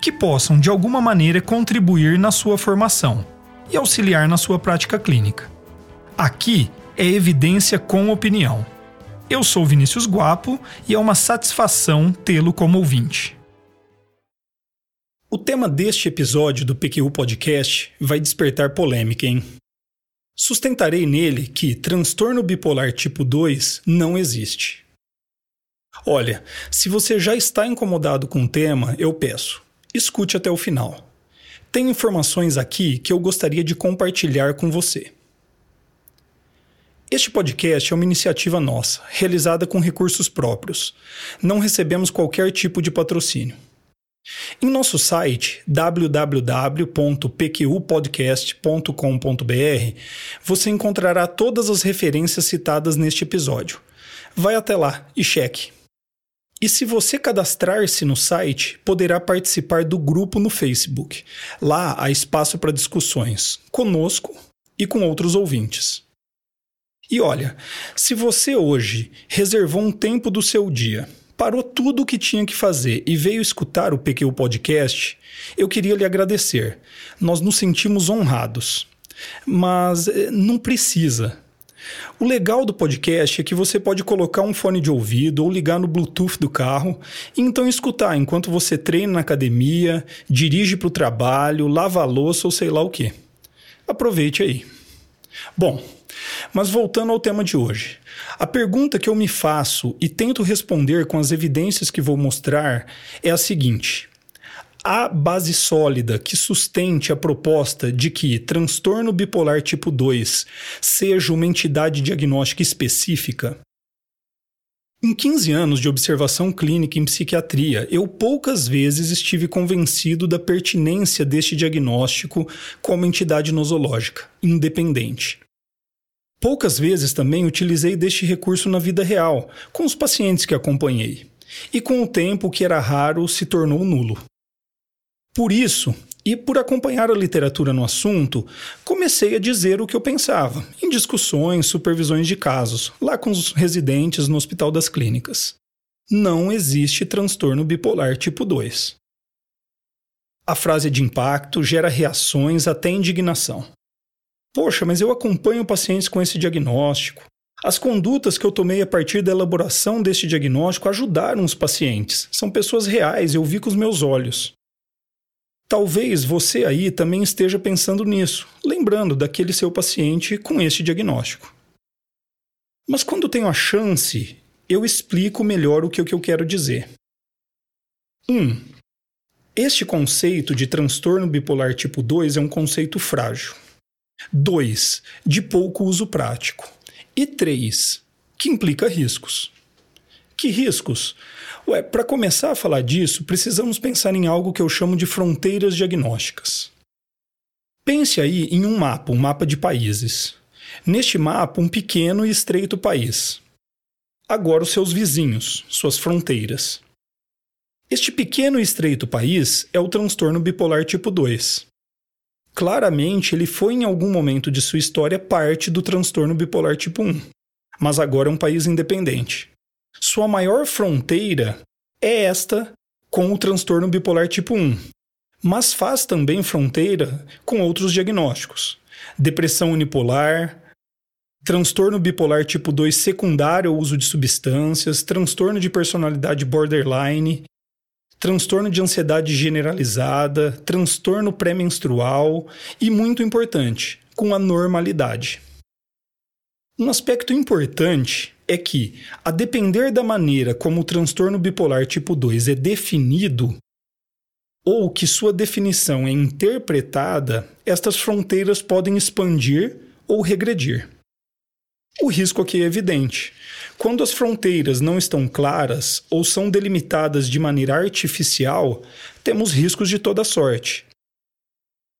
que possam de alguma maneira contribuir na sua formação e auxiliar na sua prática clínica. Aqui é evidência com opinião. Eu sou Vinícius Guapo e é uma satisfação tê-lo como ouvinte. O tema deste episódio do PQU Podcast vai despertar polêmica, hein? Sustentarei nele que transtorno bipolar tipo 2 não existe. Olha, se você já está incomodado com o tema, eu peço, escute até o final. Tem informações aqui que eu gostaria de compartilhar com você. Este podcast é uma iniciativa nossa, realizada com recursos próprios. Não recebemos qualquer tipo de patrocínio. Em nosso site www.pqpodcast.com.br você encontrará todas as referências citadas neste episódio. Vai até lá e cheque. E se você cadastrar-se no site, poderá participar do grupo no Facebook. Lá há espaço para discussões conosco e com outros ouvintes. E olha, se você hoje reservou um tempo do seu dia, parou tudo o que tinha que fazer e veio escutar o PQ Podcast, eu queria lhe agradecer. Nós nos sentimos honrados. Mas eh, não precisa. O legal do podcast é que você pode colocar um fone de ouvido ou ligar no Bluetooth do carro e então escutar enquanto você treina na academia, dirige para o trabalho, lava a louça ou sei lá o que. Aproveite aí. Bom, mas voltando ao tema de hoje. A pergunta que eu me faço e tento responder com as evidências que vou mostrar é a seguinte: Há base sólida que sustente a proposta de que transtorno bipolar tipo 2 seja uma entidade diagnóstica específica? Em 15 anos de observação clínica em psiquiatria, eu poucas vezes estive convencido da pertinência deste diagnóstico como entidade nosológica, independente. Poucas vezes também utilizei deste recurso na vida real, com os pacientes que acompanhei. E com o tempo, o que era raro se tornou nulo. Por isso, e por acompanhar a literatura no assunto, comecei a dizer o que eu pensava, em discussões, supervisões de casos, lá com os residentes no Hospital das Clínicas. Não existe transtorno bipolar tipo 2. A frase de impacto gera reações até indignação. Poxa, mas eu acompanho pacientes com esse diagnóstico. As condutas que eu tomei a partir da elaboração deste diagnóstico ajudaram os pacientes. São pessoas reais, eu vi com os meus olhos. Talvez você aí também esteja pensando nisso, lembrando daquele seu paciente com este diagnóstico. Mas quando tenho a chance, eu explico melhor o que, eu quero dizer. 1. Um, este conceito de transtorno bipolar tipo 2 é um conceito frágil. 2. De pouco uso prático. E 3. Que implica riscos. Que riscos? Ué, para começar a falar disso, precisamos pensar em algo que eu chamo de fronteiras diagnósticas. Pense aí em um mapa, um mapa de países. Neste mapa, um pequeno e estreito país. Agora, os seus vizinhos, suas fronteiras. Este pequeno e estreito país é o transtorno bipolar tipo 2. Claramente, ele foi em algum momento de sua história parte do transtorno bipolar tipo 1, mas agora é um país independente. Sua maior fronteira é esta com o transtorno bipolar tipo 1, mas faz também fronteira com outros diagnósticos: depressão unipolar, transtorno bipolar tipo 2 secundário ao uso de substâncias, transtorno de personalidade borderline, transtorno de ansiedade generalizada, transtorno pré-menstrual e, muito importante, com a normalidade. Um aspecto importante é que, a depender da maneira como o transtorno bipolar tipo 2 é definido, ou que sua definição é interpretada, estas fronteiras podem expandir ou regredir. O risco aqui é evidente. Quando as fronteiras não estão claras ou são delimitadas de maneira artificial, temos riscos de toda sorte.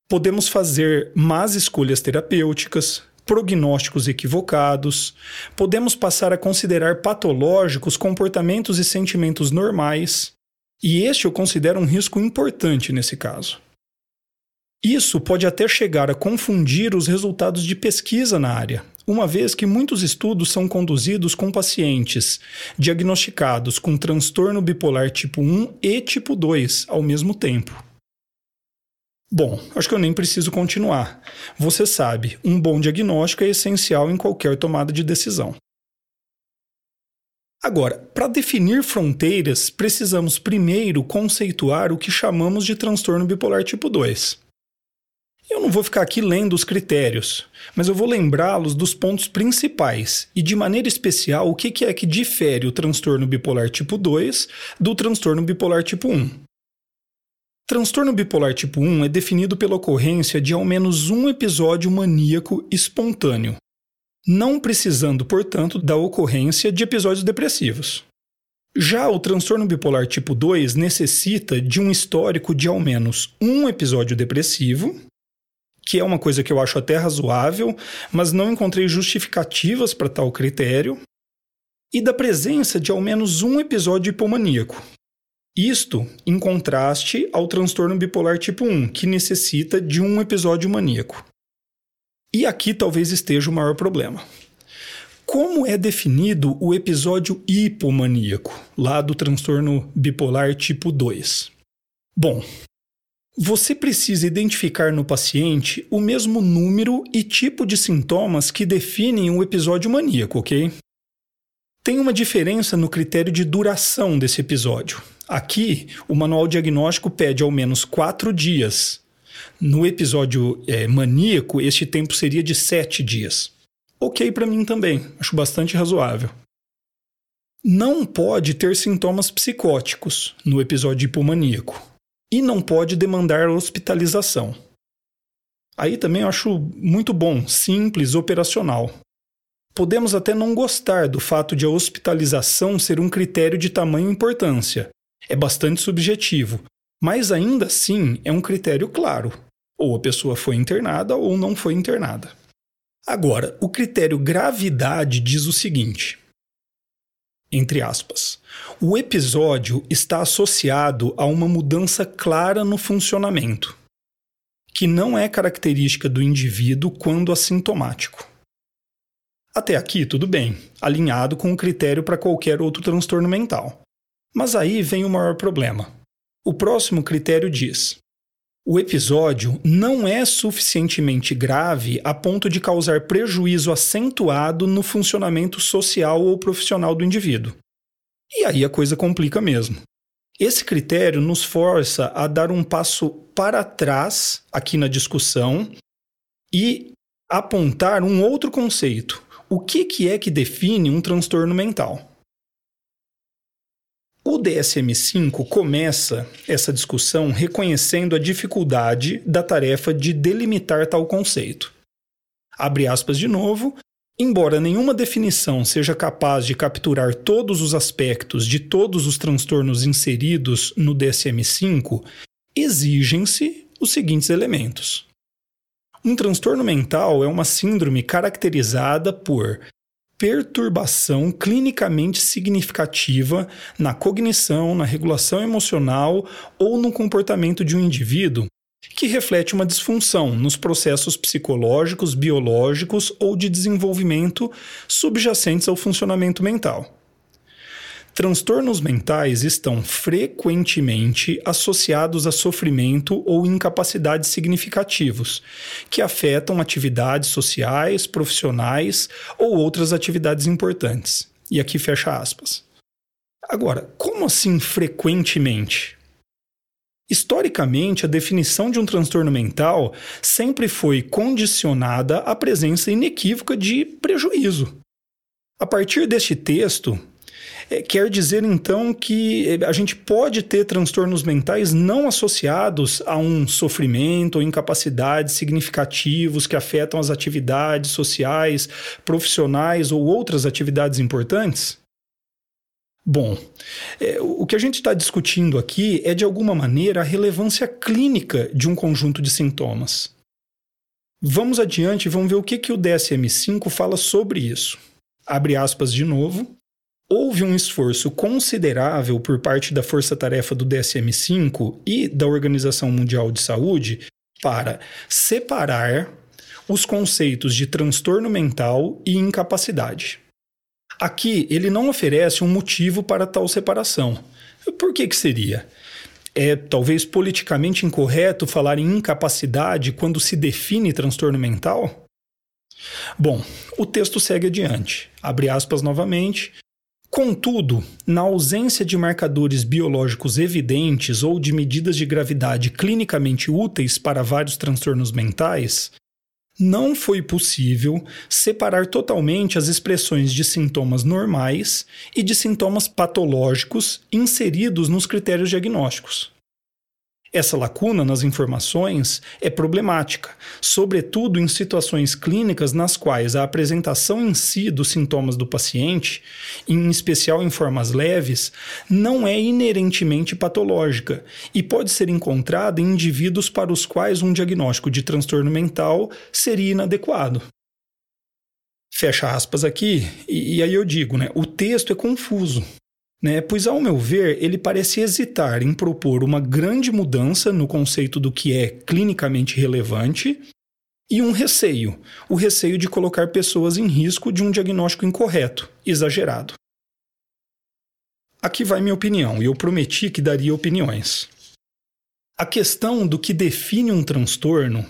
Podemos fazer más escolhas terapêuticas, prognósticos equivocados, podemos passar a considerar patológicos comportamentos e sentimentos normais, e este eu considero um risco importante nesse caso. Isso pode até chegar a confundir os resultados de pesquisa na área, uma vez que muitos estudos são conduzidos com pacientes diagnosticados com transtorno bipolar tipo 1 e tipo 2 ao mesmo tempo. Bom, acho que eu nem preciso continuar. Você sabe, um bom diagnóstico é essencial em qualquer tomada de decisão. Agora, para definir fronteiras, precisamos primeiro conceituar o que chamamos de transtorno bipolar tipo 2. Eu não vou ficar aqui lendo os critérios, mas eu vou lembrá-los dos pontos principais e, de maneira especial, o que é que difere o transtorno bipolar tipo 2 do transtorno bipolar tipo 1. Transtorno bipolar tipo 1 é definido pela ocorrência de ao menos um episódio maníaco espontâneo, não precisando, portanto, da ocorrência de episódios depressivos. Já o transtorno bipolar tipo 2 necessita de um histórico de ao menos um episódio depressivo que é uma coisa que eu acho até razoável, mas não encontrei justificativas para tal critério, e da presença de ao menos um episódio hipomaníaco. Isto em contraste ao transtorno bipolar tipo 1, que necessita de um episódio maníaco. E aqui talvez esteja o maior problema. Como é definido o episódio hipomaníaco, lá do transtorno bipolar tipo 2? Bom, você precisa identificar no paciente o mesmo número e tipo de sintomas que definem o episódio maníaco, ok? Tem uma diferença no critério de duração desse episódio. Aqui, o manual diagnóstico pede ao menos quatro dias. No episódio é, maníaco, este tempo seria de sete dias. Ok para mim também, acho bastante razoável. Não pode ter sintomas psicóticos no episódio hipomaníaco e não pode demandar hospitalização. Aí também acho muito bom, simples, operacional. Podemos até não gostar do fato de a hospitalização ser um critério de tamanho importância. É bastante subjetivo, mas ainda assim é um critério claro. Ou a pessoa foi internada ou não foi internada. Agora, o critério gravidade diz o seguinte: entre aspas. O episódio está associado a uma mudança clara no funcionamento, que não é característica do indivíduo quando assintomático. Até aqui, tudo bem, alinhado com o critério para qualquer outro transtorno mental. Mas aí vem o maior problema. O próximo critério diz: o episódio não é suficientemente grave a ponto de causar prejuízo acentuado no funcionamento social ou profissional do indivíduo. E aí a coisa complica mesmo. Esse critério nos força a dar um passo para trás aqui na discussão e apontar um outro conceito. O que, que é que define um transtorno mental? O DSM-5 começa essa discussão reconhecendo a dificuldade da tarefa de delimitar tal conceito. Abre aspas de novo. Embora nenhuma definição seja capaz de capturar todos os aspectos de todos os transtornos inseridos no DSM-5, exigem-se os seguintes elementos. Um transtorno mental é uma síndrome caracterizada por perturbação clinicamente significativa na cognição, na regulação emocional ou no comportamento de um indivíduo que reflete uma disfunção nos processos psicológicos, biológicos ou de desenvolvimento subjacentes ao funcionamento mental. Transtornos mentais estão frequentemente associados a sofrimento ou incapacidades significativos, que afetam atividades sociais, profissionais ou outras atividades importantes. E aqui fecha aspas. Agora, como assim frequentemente? Historicamente, a definição de um transtorno mental sempre foi condicionada à presença inequívoca de prejuízo. A partir deste texto, quer dizer então que é, a gente pode ter transtornos mentais não associados a um sofrimento ou incapacidades significativos que afetam as atividades sociais, profissionais ou outras atividades importantes? Bom, é, o que a gente está discutindo aqui é de alguma maneira a relevância clínica de um conjunto de sintomas. Vamos adiante e vamos ver o que, que o DSM-5 fala sobre isso. Abre aspas de novo. Houve um esforço considerável por parte da força-tarefa do DSM-5 e da Organização Mundial de Saúde para separar os conceitos de transtorno mental e incapacidade. Aqui, ele não oferece um motivo para tal separação. Por que, que seria? É talvez politicamente incorreto falar em incapacidade quando se define transtorno mental? Bom, o texto segue adiante. Abre aspas novamente. Contudo, na ausência de marcadores biológicos evidentes ou de medidas de gravidade clinicamente úteis para vários transtornos mentais, não foi possível separar totalmente as expressões de sintomas normais e de sintomas patológicos inseridos nos critérios diagnósticos. Essa lacuna nas informações é problemática, sobretudo em situações clínicas nas quais a apresentação em si dos sintomas do paciente, em especial em formas leves, não é inerentemente patológica e pode ser encontrada em indivíduos para os quais um diagnóstico de transtorno mental seria inadequado. Fecha aspas aqui, e, e aí eu digo, né? O texto é confuso, né? Pois, ao meu ver, ele parece hesitar em propor uma grande mudança no conceito do que é clinicamente relevante e um receio, o receio de colocar pessoas em risco de um diagnóstico incorreto, exagerado. Aqui vai minha opinião, e eu prometi que daria opiniões. A questão do que define um transtorno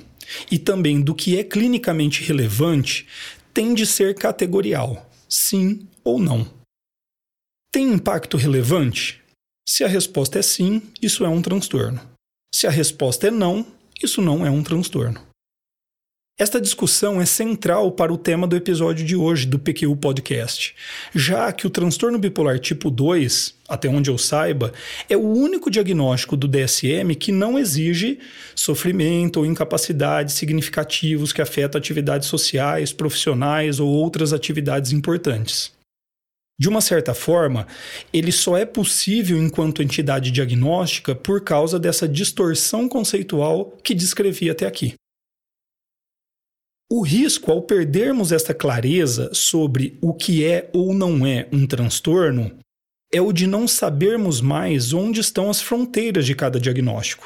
e também do que é clinicamente relevante tem de ser categorial, sim ou não. Tem impacto relevante? Se a resposta é sim, isso é um transtorno. Se a resposta é não, isso não é um transtorno. Esta discussão é central para o tema do episódio de hoje do PQ Podcast, já que o transtorno bipolar tipo 2, até onde eu saiba, é o único diagnóstico do DSM que não exige sofrimento ou incapacidades significativos que afetam atividades sociais, profissionais ou outras atividades importantes. De uma certa forma, ele só é possível enquanto entidade diagnóstica por causa dessa distorção conceitual que descrevi até aqui. O risco ao perdermos esta clareza sobre o que é ou não é um transtorno é o de não sabermos mais onde estão as fronteiras de cada diagnóstico,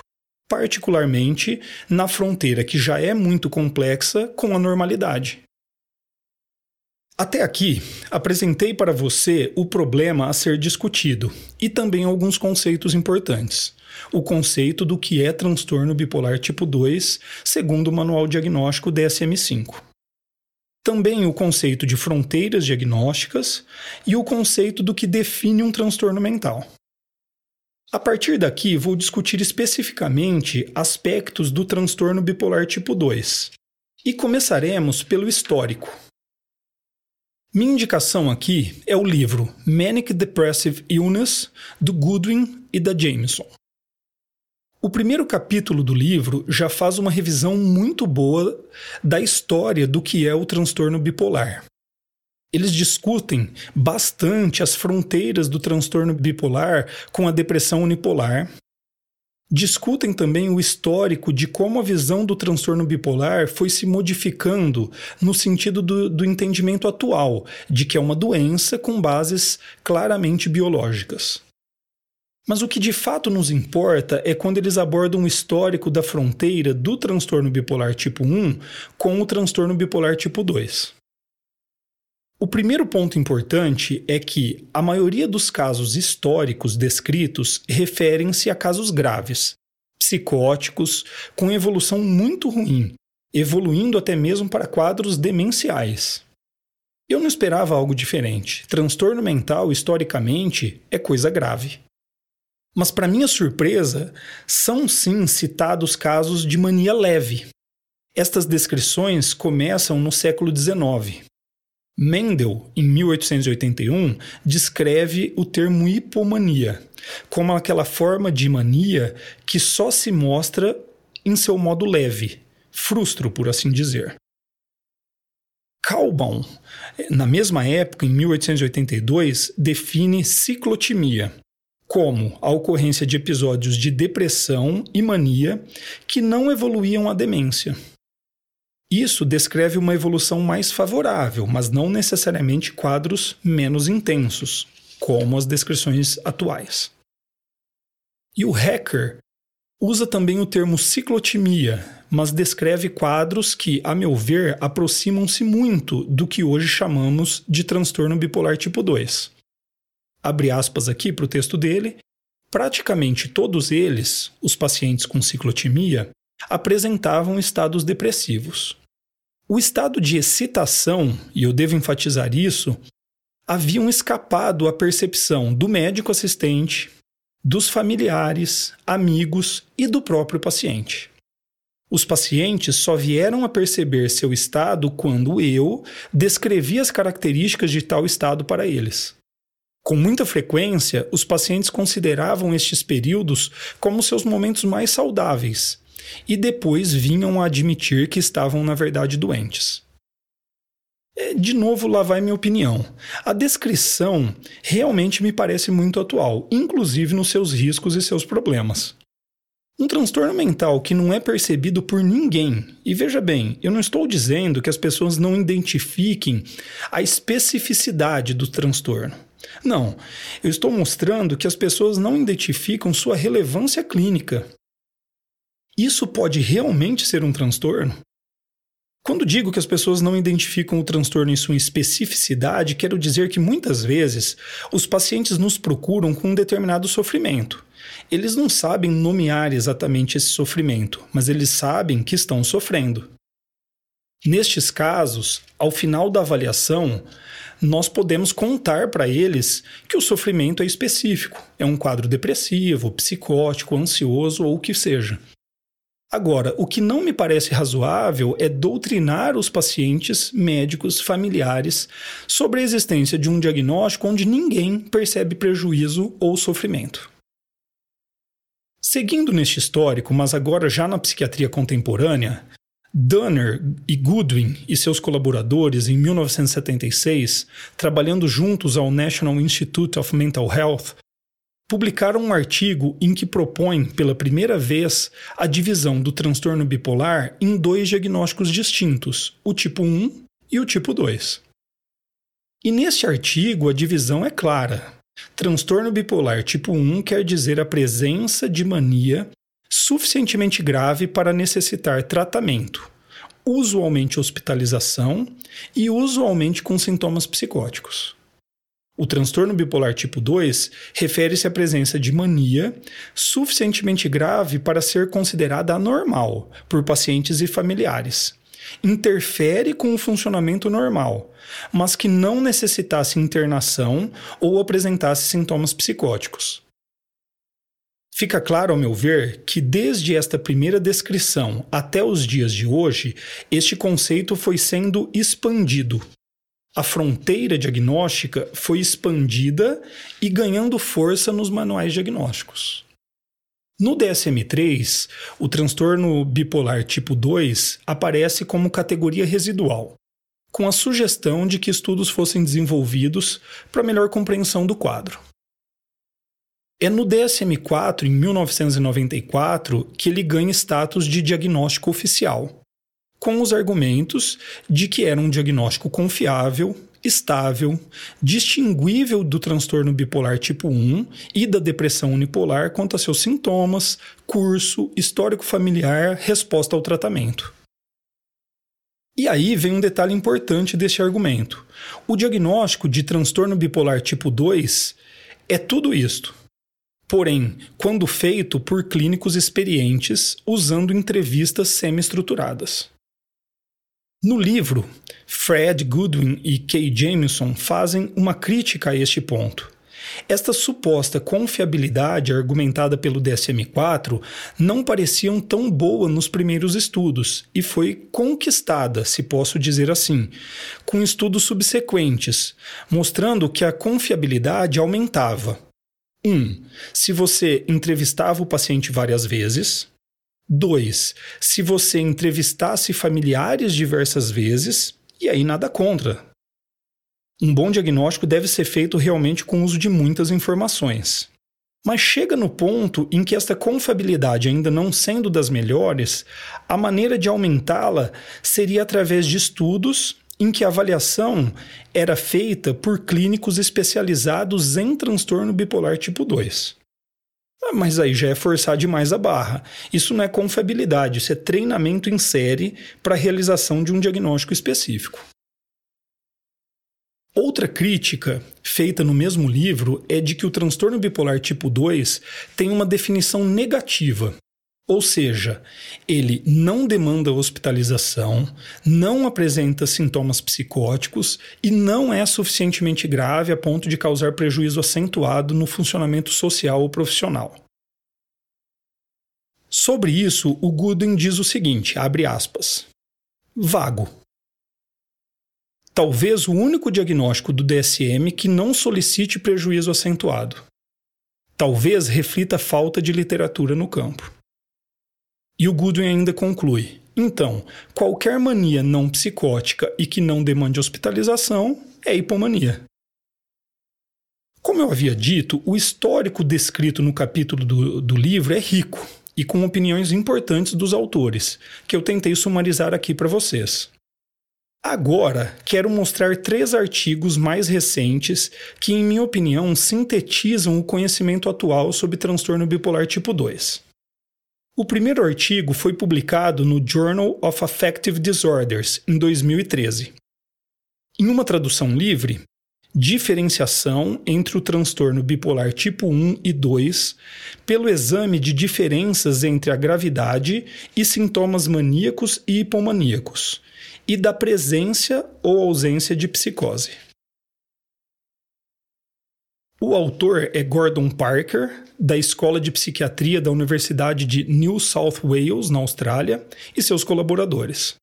particularmente na fronteira que já é muito complexa com a normalidade. Até aqui, apresentei para você o problema a ser discutido e também alguns conceitos importantes. O conceito do que é transtorno bipolar tipo 2, segundo o Manual Diagnóstico DSM-5. Também o conceito de fronteiras diagnósticas e o conceito do que define um transtorno mental. A partir daqui, vou discutir especificamente aspectos do transtorno bipolar tipo 2. E começaremos pelo histórico, minha indicação aqui é o livro Manic Depressive Illness, do Goodwin e da Jameson. O primeiro capítulo do livro já faz uma revisão muito boa da história do que é o transtorno bipolar. Eles discutem bastante as fronteiras do transtorno bipolar com a depressão unipolar, Discutem também o histórico de como a visão do transtorno bipolar foi se modificando no sentido do, do, entendimento atual, de que é uma doença com bases claramente biológicas. Mas o que de fato nos importa é quando eles abordam o histórico da fronteira do transtorno bipolar tipo 1 com o transtorno bipolar tipo 2. O primeiro ponto importante é que a maioria dos casos históricos descritos referem-se a casos graves, psicóticos, com evolução muito ruim, evoluindo até mesmo para quadros demenciais. Eu não esperava algo diferente. Transtorno mental, historicamente, é coisa grave. Mas, para minha surpresa, são sim citados casos de mania leve. Estas descrições começam no século XIX, Mendel, em 1881, descreve o termo hipomania como aquela forma de mania que só se mostra em seu modo leve, frustro, por assim dizer. Kalbaum, na mesma época, em 1882, define ciclotimia como a ocorrência de episódios de depressão e mania que não evoluíam à demência. Isso descreve uma evolução mais favorável, mas não necessariamente quadros menos intensos, como as descrições atuais. E o hacker usa também o termo ciclotimia, mas descreve quadros que, a meu ver, aproximam-se muito do que hoje chamamos de transtorno bipolar tipo 2. Abre aspas aqui para o texto dele. Praticamente todos eles, os pacientes com ciclotimia, apresentavam estados depressivos. O estado de excitação, e eu devo enfatizar isso, haviam escapado à percepção do médico assistente, dos familiares, amigos e do próprio paciente. Os pacientes só vieram a perceber seu estado quando eu descrevi as características de tal estado para eles. Com muita frequência, os pacientes consideravam estes períodos como seus momentos mais saudáveis e depois vinham a admitir que estavam, na verdade, doentes. É, de novo, lá vai minha opinião. A descrição realmente me parece muito atual, inclusive nos seus riscos e seus problemas. Um transtorno mental que não é percebido por ninguém. E veja bem, eu não estou dizendo que as pessoas não identifiquem a especificidade do transtorno. Não, eu estou mostrando que as pessoas não identificam sua relevância clínica. Isso pode realmente ser um transtorno? Quando digo que as pessoas não identificam o transtorno em sua especificidade, quero dizer que muitas vezes os pacientes nos procuram com um determinado sofrimento. Eles não sabem nomear exatamente esse sofrimento, mas eles sabem que estão sofrendo. Nestes casos, ao final da avaliação, nós podemos contar para eles que o sofrimento é específico, é um quadro depressivo, psicótico, ansioso ou o que seja. Agora, o que não me parece razoável é doutrinar os pacientes, médicos, familiares sobre a existência de um diagnóstico onde ninguém percebe prejuízo ou sofrimento. Seguindo neste histórico, mas agora já na psiquiatria contemporânea, Dunner e Goodwin e seus colaboradores, em 1976, trabalhando juntos ao National Institute of Mental Health, publicaram um artigo em que propõem, pela primeira vez, a divisão do transtorno bipolar em dois diagnósticos distintos, o tipo 1 e o tipo 2. E neste artigo a divisão é clara. Transtorno bipolar tipo 1 quer dizer a presença de mania suficientemente grave para necessitar tratamento, usualmente hospitalização e usualmente com sintomas psicóticos. O transtorno bipolar tipo 2 refere-se à presença de mania suficientemente grave para ser considerada anormal por pacientes e familiares. Interfere com o funcionamento normal, mas que não necessitasse internação ou apresentasse sintomas psicóticos. Fica claro, ao meu ver, que desde esta primeira descrição até os dias de hoje, este conceito foi sendo expandido a fronteira diagnóstica foi expandida e ganhando força nos manuais diagnósticos. No DSM-3, o transtorno bipolar tipo 2 aparece como categoria residual, com a sugestão de que estudos fossem desenvolvidos para melhor compreensão do quadro. É no DSM-4, em 1994, que ele ganha status de diagnóstico oficial, com os argumentos de que era um diagnóstico confiável, estável, distinguível do transtorno bipolar tipo 1 e da depressão unipolar quanto a seus sintomas, curso, histórico familiar, resposta ao tratamento. E aí vem um detalhe importante deste argumento. O diagnóstico de transtorno bipolar tipo 2 é tudo isto. Porém, quando feito por clínicos experientes usando entrevistas semi-estruturadas. No livro, Fred Goodwin e Kay Jameson fazem uma crítica a este ponto. esta suposta confiabilidade argumentada pelo DSM-4 não pareciam tão boa nos primeiros estudos e foi conquistada, se posso dizer assim, com estudos subsequentes, mostrando que a confiabilidade aumentava. 1. Um, se você entrevistava o paciente várias vezes. 2. Se você entrevistasse familiares diversas vezes. E aí nada contra, um bom diagnóstico deve ser feito realmente com o uso de muitas informações. Mas chega no ponto em que esta confiabilidade ainda não sendo das melhores, a maneira de aumentá-la seria através de estudos em que a avaliação era feita por clínicos especializados em transtorno bipolar tipo 2. Ah, mas aí já é forçar demais a barra. Isso não é confiabilidade, isso é treinamento em série para a realização de um diagnóstico específico. Outra crítica feita no mesmo livro é de que o transtorno bipolar tipo 2 tem uma definição negativa. Ou seja, ele não demanda hospitalização, não apresenta sintomas psicóticos e não é suficientemente grave a ponto de causar prejuízo acentuado no funcionamento social ou profissional. Sobre isso, o Gooden diz o seguinte, abre aspas, vago, talvez o único diagnóstico do DSM que não solicite prejuízo acentuado. Talvez reflita falta de literatura no campo. E o Goodwin ainda conclui: então, qualquer mania não psicótica e que não demande hospitalização é hipomania. Como eu havia dito, o histórico descrito no capítulo do, do livro é rico e com opiniões importantes dos autores, que eu tentei sumarizar aqui para vocês. Agora, quero mostrar três artigos mais recentes que, em minha opinião, sintetizam o conhecimento atual sobre transtorno bipolar tipo 2. O primeiro artigo foi publicado no Journal of Affective Disorders, em 2013. Em uma tradução livre, diferenciação entre o transtorno bipolar tipo 1 e 2 pelo exame de diferenças entre a gravidade e sintomas maníacos e hipomaníacos e da presença ou ausência de psicose. O autor é Gordon Parker, da Escola de Psiquiatria da Universidade de New South Wales, na Austrália, e seus colaboradores.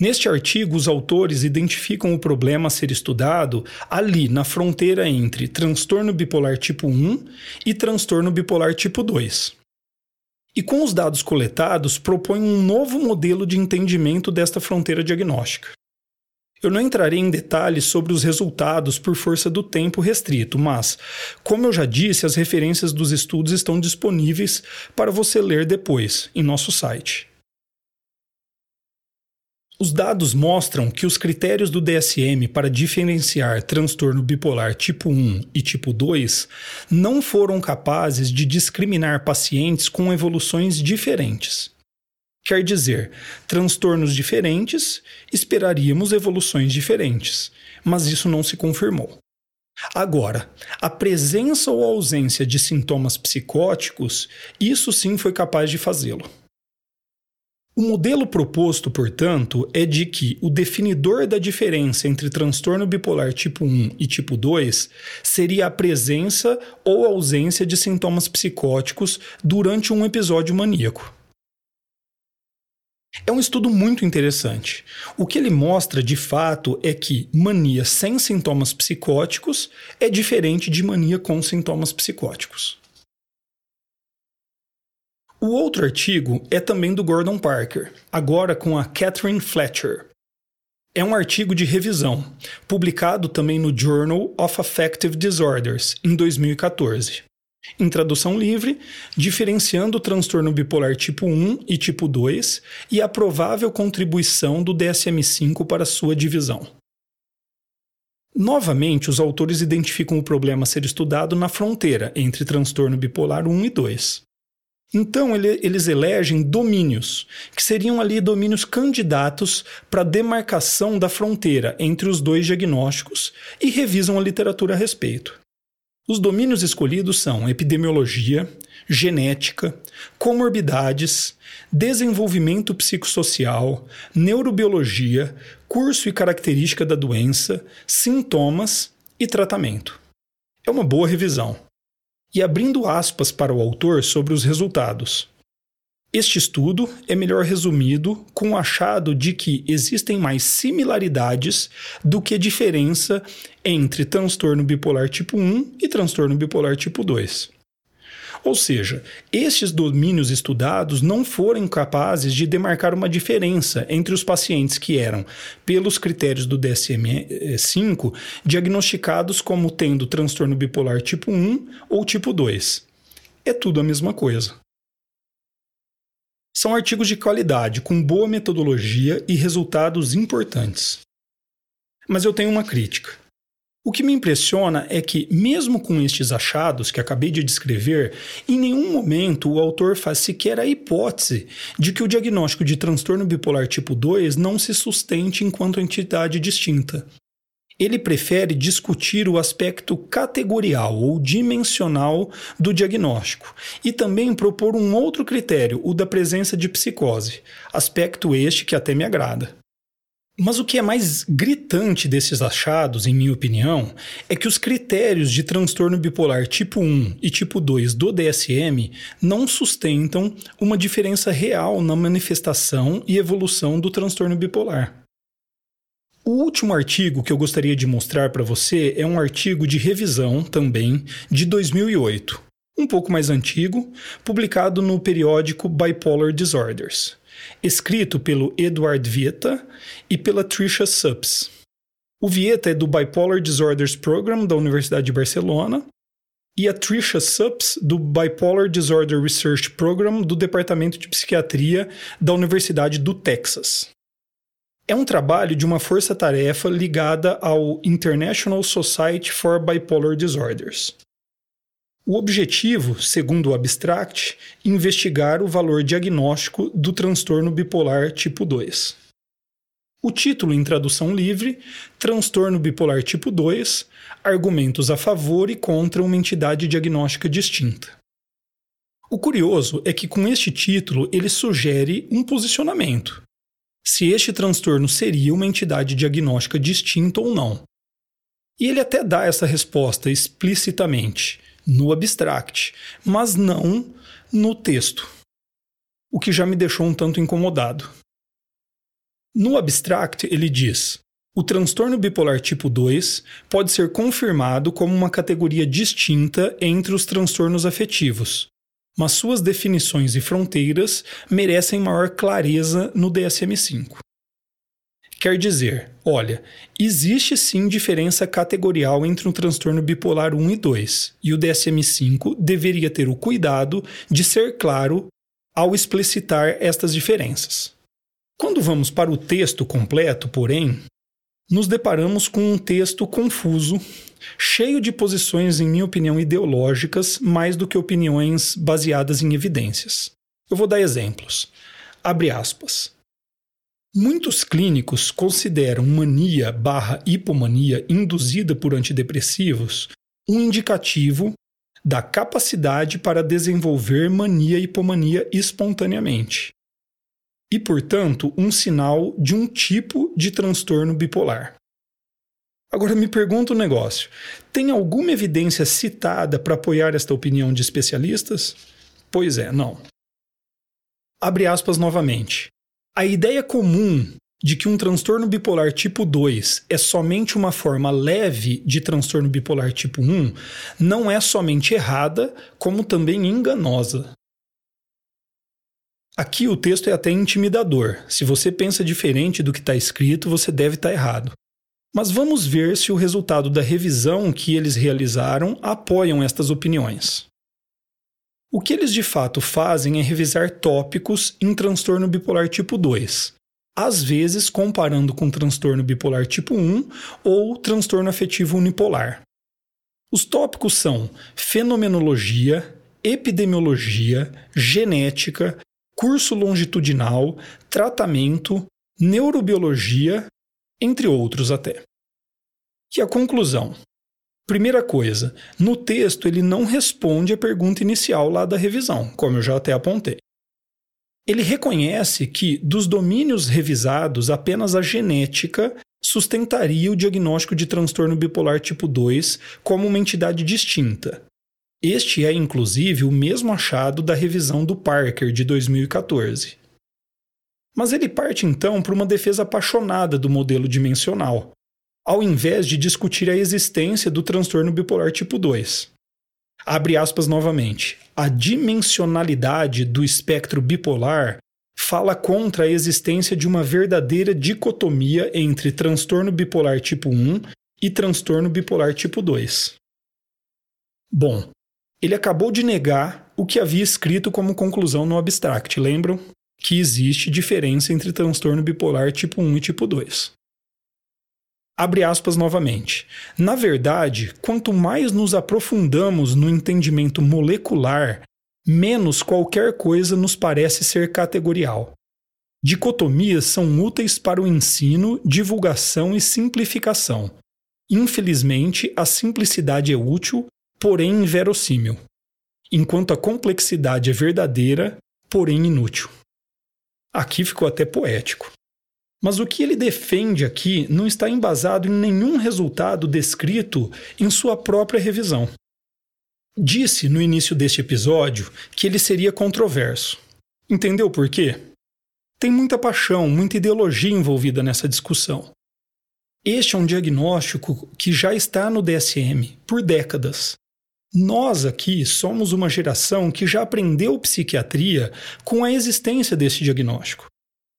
Neste artigo, os autores identificam o problema a ser estudado ali na fronteira entre transtorno bipolar tipo 1 e transtorno bipolar tipo 2. E com os dados coletados, propõe um novo modelo de entendimento desta fronteira diagnóstica. Eu não entrarei em detalhes sobre os resultados por força do tempo restrito, mas, como eu já disse, as referências dos estudos estão disponíveis para você ler depois em nosso site. Os dados mostram que os critérios do DSM para diferenciar transtorno bipolar tipo 1 e tipo 2 não foram capazes de discriminar pacientes com evoluções diferentes. Quer dizer, transtornos diferentes, esperaríamos evoluções diferentes, mas isso não se confirmou. Agora, a presença ou ausência de sintomas psicóticos, isso sim foi capaz de fazê-lo. O modelo proposto, portanto, é de que o definidor da diferença entre transtorno bipolar tipo 1 e tipo 2 seria a presença ou ausência de sintomas psicóticos durante um episódio maníaco. É um estudo muito interessante. O que ele mostra de fato é que mania sem sintomas psicóticos é diferente de mania com sintomas psicóticos. O outro artigo é também do Gordon Parker, agora com a Catherine Fletcher. É um artigo de revisão, publicado também no Journal of Affective Disorders, em 2014. Em tradução livre, diferenciando o transtorno bipolar tipo 1 e tipo 2 e a provável contribuição do DSM-5 para sua divisão. Novamente, os autores identificam o problema a ser estudado na fronteira entre transtorno bipolar 1 e 2. Então, ele, eles elegem domínios, que seriam ali domínios candidatos para demarcação da fronteira entre os dois diagnósticos e revisam a literatura a respeito. Os domínios escolhidos são epidemiologia, genética, comorbidades, desenvolvimento psicossocial, neurobiologia, curso e característica da doença, sintomas e tratamento. É uma boa revisão. E abrindo aspas para o autor sobre os resultados. Este estudo é melhor resumido com o achado de que existem mais similaridades do que diferença entre transtorno bipolar tipo 1 e transtorno bipolar tipo 2. Ou seja, estes domínios estudados não foram capazes de demarcar uma diferença entre os pacientes que eram, pelos critérios do DSM-5, diagnosticados como tendo transtorno bipolar tipo 1 ou tipo 2. É tudo a mesma coisa. São artigos de qualidade, com boa metodologia e resultados importantes. Mas eu tenho uma crítica. O que me impressiona é que, mesmo com estes achados que acabei de descrever, em nenhum momento o autor faz sequer a hipótese de que o diagnóstico de transtorno bipolar tipo 2 não se sustente enquanto entidade distinta. Ele prefere discutir o aspecto categorial ou dimensional do diagnóstico e também propor um outro critério, o da presença de psicose, aspecto este que até me agrada. Mas o que é mais gritante desses achados, em minha opinião, é que os critérios de transtorno bipolar tipo 1 e tipo 2 do DSM não sustentam uma diferença real na manifestação e evolução do transtorno bipolar. O último artigo que eu gostaria de mostrar para você é um artigo de revisão também de 2008, um pouco mais antigo, publicado no periódico Bipolar Disorders, escrito pelo Edward Vieta e pela Tricia Supps. O Vieta é do Bipolar Disorders Program da Universidade de Barcelona e a Tricia Supps do Bipolar Disorder Research Program do Departamento de Psiquiatria da Universidade do Texas é um trabalho de uma força-tarefa ligada ao International Society for Bipolar Disorders. O objetivo, segundo o Abstract, investigar o valor diagnóstico do transtorno bipolar tipo 2. O título, em tradução livre, Transtorno bipolar tipo 2: Argumentos a favor e contra uma entidade diagnóstica distinta. O curioso é que, com este título, ele sugere um posicionamento, se este transtorno seria uma entidade diagnóstica distinta ou não. E ele até dá essa resposta explicitamente no abstract, mas não no texto, o que já me deixou um tanto incomodado. No abstract, ele diz: o transtorno bipolar tipo 2 pode ser confirmado como uma categoria distinta entre os transtornos afetivos, mas suas definições e fronteiras merecem maior clareza no DSM-5. Quer dizer, olha, existe sim diferença categorial entre um transtorno bipolar 1 e 2, e o DSM-5 deveria ter o cuidado de ser claro ao explicitar estas diferenças. Quando vamos para o texto completo, porém, nos deparamos com um texto confuso cheio de posições, em minha opinião, ideológicas, mais do que opiniões baseadas em evidências. Eu vou dar exemplos. Abre aspas. Muitos clínicos consideram mania barra hipomania induzida por antidepressivos um indicativo da capacidade para desenvolver mania e hipomania espontaneamente. E, portanto, um sinal de um tipo de transtorno bipolar. Agora me pergunta um negócio: tem alguma evidência citada para apoiar esta opinião de especialistas? Pois é, não. Abre aspas novamente. A ideia comum de que um transtorno bipolar tipo 2 é somente uma forma leve de transtorno bipolar tipo 1 não é somente errada, como também enganosa. Aqui o texto é até intimidador. Se você pensa diferente do que está escrito, você deve estar tá errado. Mas vamos ver se o resultado da revisão que eles realizaram apoiam estas opiniões. O que eles de fato fazem é revisar tópicos em transtorno bipolar tipo 2, às vezes comparando com transtorno bipolar tipo 1 ou transtorno afetivo unipolar. Os tópicos são fenomenologia, epidemiologia, genética, curso longitudinal, tratamento, neurobiologia entre outros até. E a conclusão? Primeira coisa, no texto ele não responde a pergunta inicial lá da revisão, como eu já até apontei. Ele reconhece que, dos domínios revisados, apenas a genética sustentaria o diagnóstico de transtorno bipolar tipo 2 como uma entidade distinta. Este é, inclusive, o mesmo achado da revisão do Parker de 2014. Mas ele parte então para uma defesa apaixonada do modelo dimensional, ao invés de discutir a existência do transtorno bipolar tipo 2. Abre aspas novamente. A dimensionalidade do espectro bipolar fala contra a existência de uma verdadeira dicotomia entre transtorno bipolar tipo 1 e transtorno bipolar tipo 2. Bom, ele acabou de negar o que havia escrito como conclusão no abstract, lembram? Que existe diferença entre transtorno bipolar tipo 1 e tipo 2. Abre aspas novamente. Na verdade, quanto mais nos aprofundamos no entendimento molecular, menos qualquer coisa nos parece ser categorial. Dicotomias são úteis para o ensino, divulgação e simplificação. Infelizmente, a simplicidade é útil, porém inverossímil, enquanto a complexidade é verdadeira, porém inútil. Aqui ficou até poético. Mas o que ele defende aqui não está embasado em nenhum resultado descrito em sua própria revisão. Disse no início deste episódio que ele seria controverso. Entendeu por quê? Tem muita paixão, muita ideologia envolvida nessa discussão. Este é um diagnóstico que já está no DSM por décadas. Nós aqui somos uma geração que já aprendeu psiquiatria com a existência desse diagnóstico.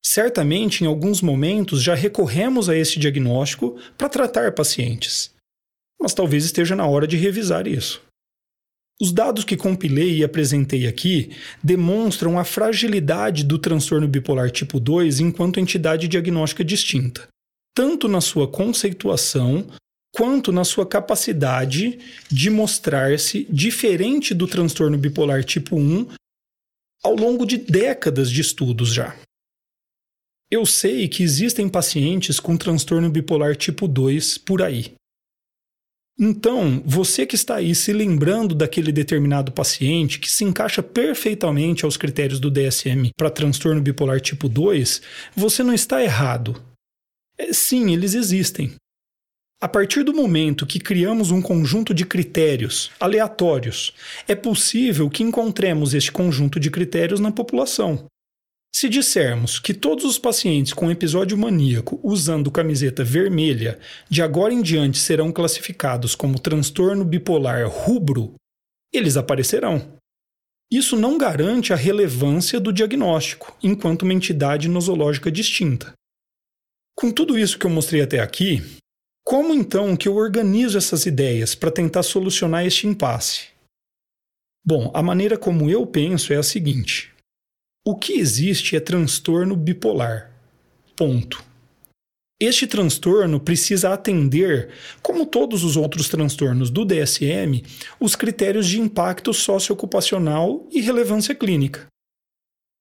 Certamente, em alguns momentos, já recorremos a esse diagnóstico para tratar pacientes. Mas talvez esteja na hora de revisar isso. Os dados que compilei e apresentei aqui demonstram a fragilidade do transtorno bipolar tipo 2 enquanto entidade diagnóstica distinta, tanto na sua conceituação quanto na sua capacidade de mostrar-se diferente do transtorno bipolar tipo 1 ao longo de décadas de estudos já. Eu sei que existem pacientes com transtorno bipolar tipo 2 por aí. Então, você que está aí se lembrando daquele determinado paciente que se encaixa perfeitamente aos critérios do DSM para transtorno bipolar tipo 2, você não está errado. É, sim, eles existem. A partir do momento que criamos um conjunto de critérios aleatórios, é possível que encontremos este conjunto de critérios na população. Se dissermos que todos os pacientes com episódio maníaco usando camiseta vermelha de agora em diante serão classificados como transtorno bipolar rubro, eles aparecerão. Isso não garante a relevância do diagnóstico enquanto uma entidade nosológica distinta. Com tudo isso que eu mostrei até aqui, como então que eu organizo essas ideias para tentar solucionar este impasse? Bom, a maneira como eu penso é a seguinte: o que existe é transtorno bipolar. Ponto. Este transtorno precisa atender, como todos os outros transtornos do DSM, os critérios de impacto socioocupacional e relevância clínica.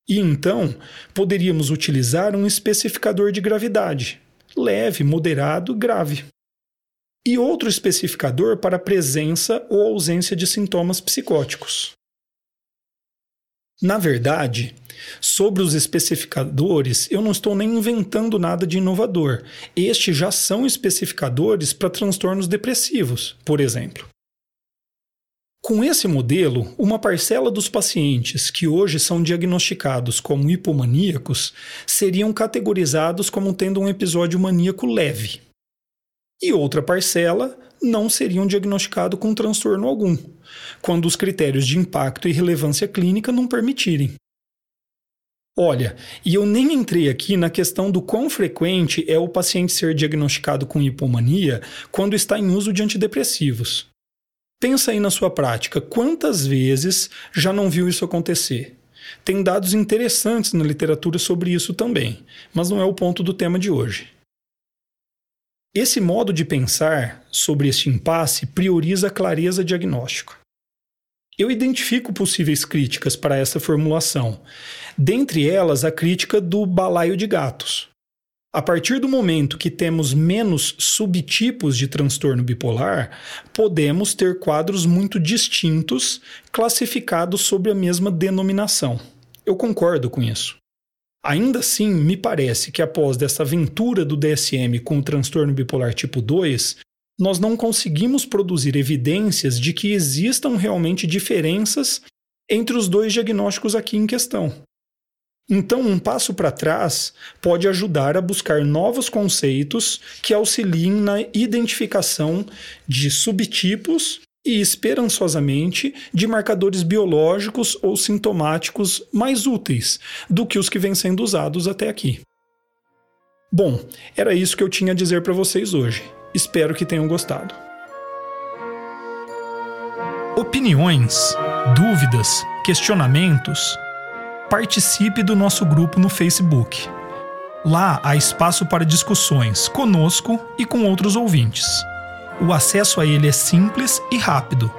E então, poderíamos utilizar um especificador de gravidade, leve, moderado, grave. E outro especificador para presença ou ausência de sintomas psicóticos. Na verdade, sobre os especificadores, eu não estou nem inventando nada de inovador. Estes já são especificadores para transtornos depressivos, por exemplo. Com esse modelo, uma parcela dos pacientes que hoje são diagnosticados como hipomaníacos seriam categorizados como tendo um episódio maníaco leve. E outra parcela não seriam diagnosticados com transtorno algum, quando os critérios de impacto e relevância clínica não permitirem. Olha, e eu nem entrei aqui na questão do quão frequente é o paciente ser diagnosticado com hipomania quando está em uso de antidepressivos. Pensa aí na sua prática, quantas vezes já não viu isso acontecer? Tem dados interessantes na literatura sobre isso também, mas não é o ponto do tema de hoje. Esse modo de pensar sobre este impasse prioriza a clareza diagnóstica. Eu identifico possíveis críticas para essa formulação, dentre elas a crítica do balaio de gatos. A partir do momento que temos menos subtipos de transtorno bipolar, podemos ter quadros muito distintos classificados sob a mesma denominação. Eu concordo com isso. Ainda assim, me parece que após dessa aventura do DSM com o transtorno bipolar tipo 2, nós não conseguimos produzir evidências de que existam realmente diferenças entre os dois diagnósticos aqui em questão. Então, um passo para trás pode ajudar a buscar novos conceitos que auxiliem na identificação de subtipos e, esperançosamente, de marcadores biológicos ou sintomáticos mais úteis do que os que vêm sendo usados até aqui. Bom, era isso que eu tinha a dizer para vocês hoje. Espero que tenham gostado. Opiniões, dúvidas, questionamentos participe do nosso grupo no Facebook. Lá há espaço para discussões conosco e com outros ouvintes. O acesso a ele é simples e rápido.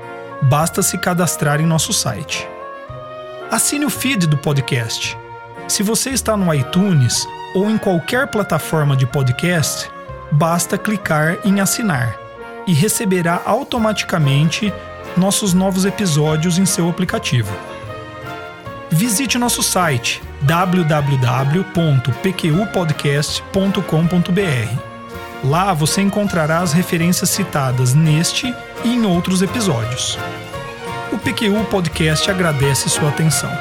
Basta se cadastrar em nosso site. Assine o feed do podcast. Se você está no iTunes ou em qualquer plataforma de podcast, basta clicar em assinar e receberá automaticamente nossos novos episódios em seu aplicativo visite nosso site www.pqpodcast.com.br. Lá você encontrará as referências citadas neste e em outros episódios. O PQU Podcast agradece sua atenção.